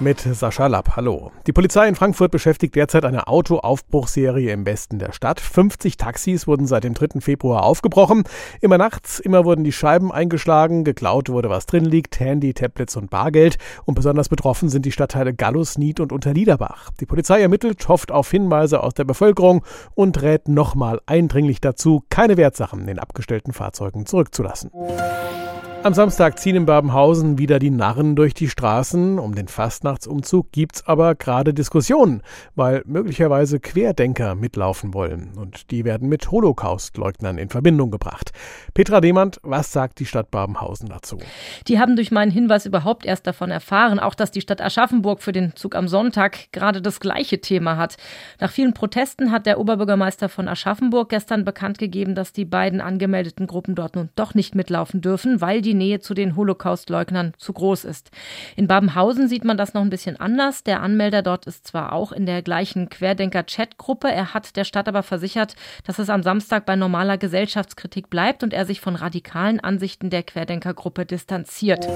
mit Sascha Lapp. Hallo. Die Polizei in Frankfurt beschäftigt derzeit eine Autoaufbruchserie im Westen der Stadt. 50 Taxis wurden seit dem 3. Februar aufgebrochen. Immer nachts, immer wurden die Scheiben eingeschlagen, geklaut wurde, was drin liegt, Handy, Tablets und Bargeld. Und besonders betroffen sind die Stadtteile Gallus, Nied und Unterliederbach. Die Polizei ermittelt, hofft auf Hinweise aus der Bevölkerung und rät nochmal eindringlich dazu, keine Wertsachen in den abgestellten Fahrzeugen zurückzulassen. Am Samstag ziehen in Babenhausen wieder die Narren durch die Straßen. Um den Fastnachtsumzug gibt's aber gerade Diskussionen, weil möglicherweise Querdenker mitlaufen wollen. Und die werden mit Holocaustleugnern in Verbindung gebracht. Petra Demand, was sagt die Stadt Babenhausen dazu? Die haben durch meinen Hinweis überhaupt erst davon erfahren, auch dass die Stadt Aschaffenburg für den Zug am Sonntag gerade das gleiche Thema hat. Nach vielen Protesten hat der Oberbürgermeister von Aschaffenburg gestern bekannt gegeben, dass die beiden angemeldeten Gruppen dort nun doch nicht mitlaufen dürfen, weil die Nähe zu den Holocaust-Leugnern zu groß ist. In Babenhausen sieht man das noch ein bisschen anders. Der Anmelder dort ist zwar auch in der gleichen Querdenker-Chat-Gruppe, er hat der Stadt aber versichert, dass es am Samstag bei normaler Gesellschaftskritik bleibt und er sich von radikalen Ansichten der Querdenker-Gruppe distanziert.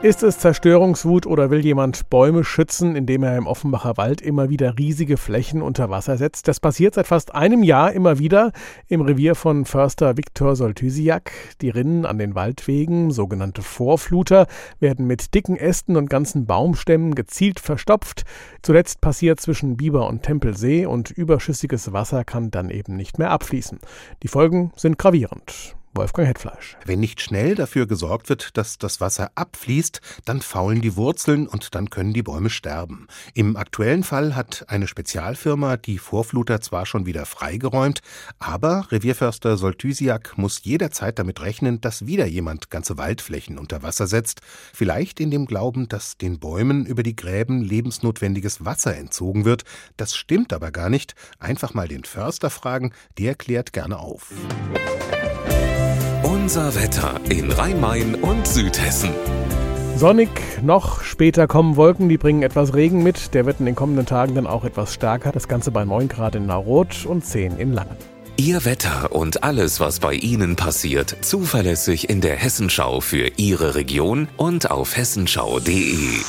Ist es Zerstörungswut oder will jemand Bäume schützen, indem er im Offenbacher Wald immer wieder riesige Flächen unter Wasser setzt? Das passiert seit fast einem Jahr immer wieder im Revier von Förster Viktor Soltysiak. Die Rinnen an den Waldwegen, sogenannte Vorfluter, werden mit dicken Ästen und ganzen Baumstämmen gezielt verstopft. Zuletzt passiert zwischen Biber und Tempelsee und überschüssiges Wasser kann dann eben nicht mehr abfließen. Die Folgen sind gravierend. Wolfgang Hetfleisch. Wenn nicht schnell dafür gesorgt wird, dass das Wasser abfließt, dann faulen die Wurzeln und dann können die Bäume sterben. Im aktuellen Fall hat eine Spezialfirma die Vorfluter zwar schon wieder freigeräumt, aber Revierförster Soltysiak muss jederzeit damit rechnen, dass wieder jemand ganze Waldflächen unter Wasser setzt, vielleicht in dem Glauben, dass den Bäumen über die Gräben lebensnotwendiges Wasser entzogen wird. Das stimmt aber gar nicht. Einfach mal den Förster fragen, der klärt gerne auf. Unser Wetter in Rhein-Main und Südhessen. Sonnig, noch später kommen Wolken, die bringen etwas Regen mit. Der wird in den kommenden Tagen dann auch etwas stärker. Das Ganze bei 9 Grad in Naroth und 10 in Langen. Ihr Wetter und alles, was bei Ihnen passiert, zuverlässig in der Hessenschau für Ihre Region und auf hessenschau.de.